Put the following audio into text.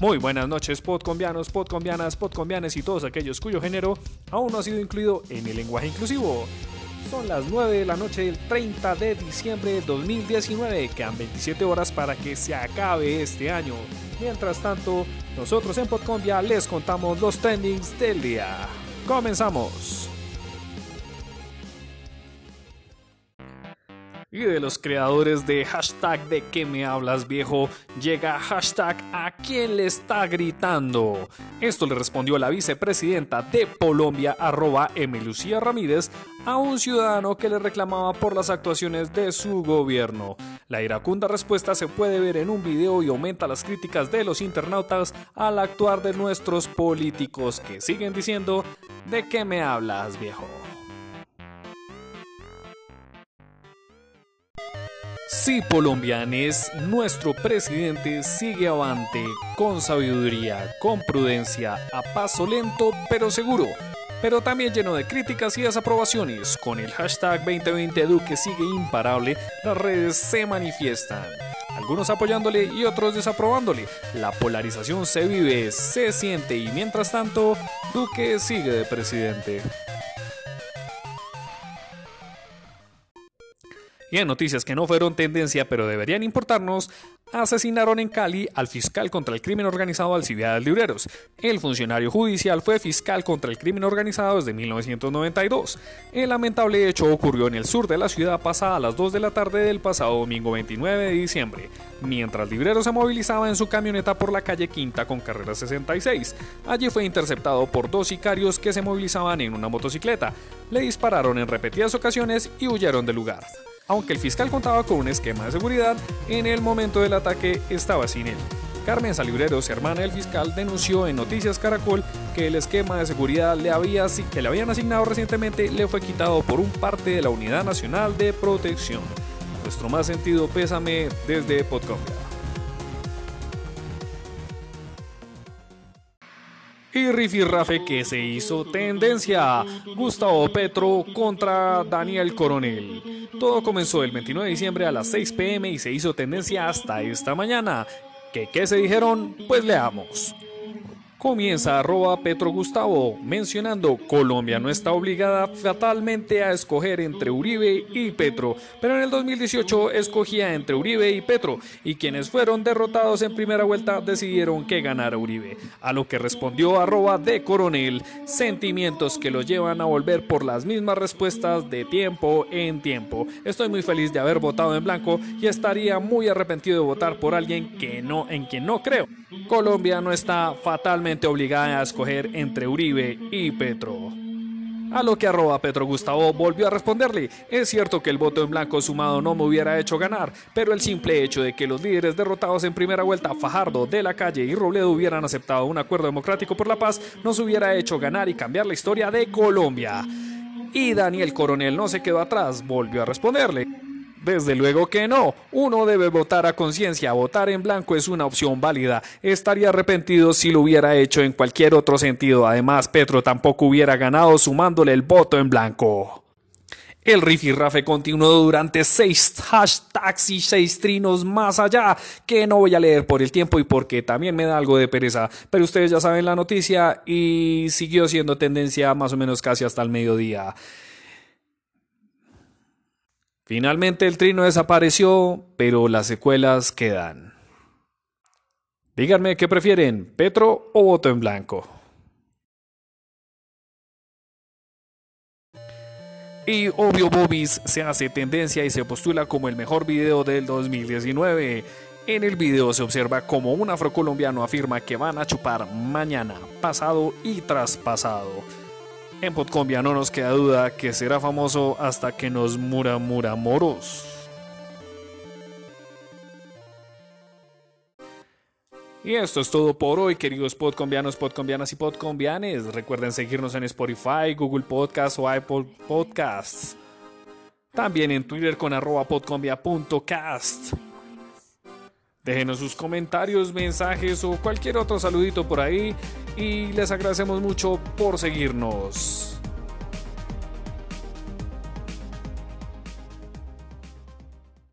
Muy buenas noches, podcombianos, podcombianas, podcombianes y todos aquellos cuyo género aún no ha sido incluido en el lenguaje inclusivo. Son las 9 de la noche del 30 de diciembre de 2019. Quedan 27 horas para que se acabe este año. Mientras tanto, nosotros en Podcombia les contamos los trendings del día. Comenzamos. Y de los creadores de hashtag de qué me hablas viejo, llega hashtag a quién le está gritando. Esto le respondió la vicepresidenta de Colombia, arroba Emilucía Ramírez, a un ciudadano que le reclamaba por las actuaciones de su gobierno. La iracunda respuesta se puede ver en un video y aumenta las críticas de los internautas al actuar de nuestros políticos que siguen diciendo, ¿de qué me hablas viejo? Sí, colombianes, nuestro presidente sigue avante con sabiduría, con prudencia, a paso lento pero seguro, pero también lleno de críticas y desaprobaciones. Con el hashtag 2020 Duque sigue imparable, las redes se manifiestan. Algunos apoyándole y otros desaprobándole. La polarización se vive, se siente y mientras tanto, Duque sigue de presidente. Y en noticias que no fueron tendencia pero deberían importarnos, asesinaron en Cali al fiscal contra el crimen organizado Alcibiades Libreros. El funcionario judicial fue fiscal contra el crimen organizado desde 1992. El lamentable hecho ocurrió en el sur de la ciudad pasada a las 2 de la tarde del pasado domingo 29 de diciembre, mientras Libreros se movilizaba en su camioneta por la calle Quinta con carrera 66. Allí fue interceptado por dos sicarios que se movilizaban en una motocicleta. Le dispararon en repetidas ocasiones y huyeron del lugar aunque el fiscal contaba con un esquema de seguridad, en el momento del ataque estaba sin él. Carmen Salibreros, hermana del fiscal, denunció en Noticias Caracol que el esquema de seguridad le había, que le habían asignado recientemente le fue quitado por un parte de la Unidad Nacional de Protección. Nuestro más sentido pésame desde Podcombia. Y rifirrafe que se hizo tendencia. Gustavo Petro contra Daniel Coronel. Todo comenzó el 29 de diciembre a las 6 pm y se hizo tendencia hasta esta mañana. ¿Qué, qué se dijeron? Pues leamos. Comienza arroba Petro Gustavo mencionando Colombia no está obligada fatalmente a escoger entre Uribe y Petro, pero en el 2018 escogía entre Uribe y Petro y quienes fueron derrotados en primera vuelta decidieron que ganara Uribe, a lo que respondió arroba de coronel, sentimientos que los llevan a volver por las mismas respuestas de tiempo en tiempo. Estoy muy feliz de haber votado en blanco y estaría muy arrepentido de votar por alguien que no en quien no creo. Colombia no está fatalmente obligada a escoger entre Uribe y Petro. A lo que arroba Petro Gustavo volvió a responderle, es cierto que el voto en blanco sumado no me hubiera hecho ganar, pero el simple hecho de que los líderes derrotados en primera vuelta, Fajardo, De la Calle y Robledo hubieran aceptado un acuerdo democrático por la paz, nos hubiera hecho ganar y cambiar la historia de Colombia. Y Daniel Coronel no se quedó atrás, volvió a responderle. Desde luego que no. Uno debe votar a conciencia. Votar en blanco es una opción válida. Estaría arrepentido si lo hubiera hecho en cualquier otro sentido. Además, Petro tampoco hubiera ganado sumándole el voto en blanco. El rifirrafe continuó durante seis hashtags y seis trinos más allá, que no voy a leer por el tiempo y porque también me da algo de pereza. Pero ustedes ya saben la noticia y siguió siendo tendencia más o menos casi hasta el mediodía. Finalmente el trino desapareció, pero las secuelas quedan. Díganme qué prefieren, Petro o voto en blanco. Y obvio Bobis se hace tendencia y se postula como el mejor video del 2019. En el video se observa como un afrocolombiano afirma que van a chupar mañana, pasado y traspasado. En Podcombia no nos queda duda que será famoso hasta que nos mura mura moros. Y esto es todo por hoy, queridos podcombianos, podcombianas y podcombianes. Recuerden seguirnos en Spotify, Google Podcasts o Apple Podcasts. También en Twitter con arroba podcombia.cast. Déjenos sus comentarios, mensajes o cualquier otro saludito por ahí y les agradecemos mucho por seguirnos.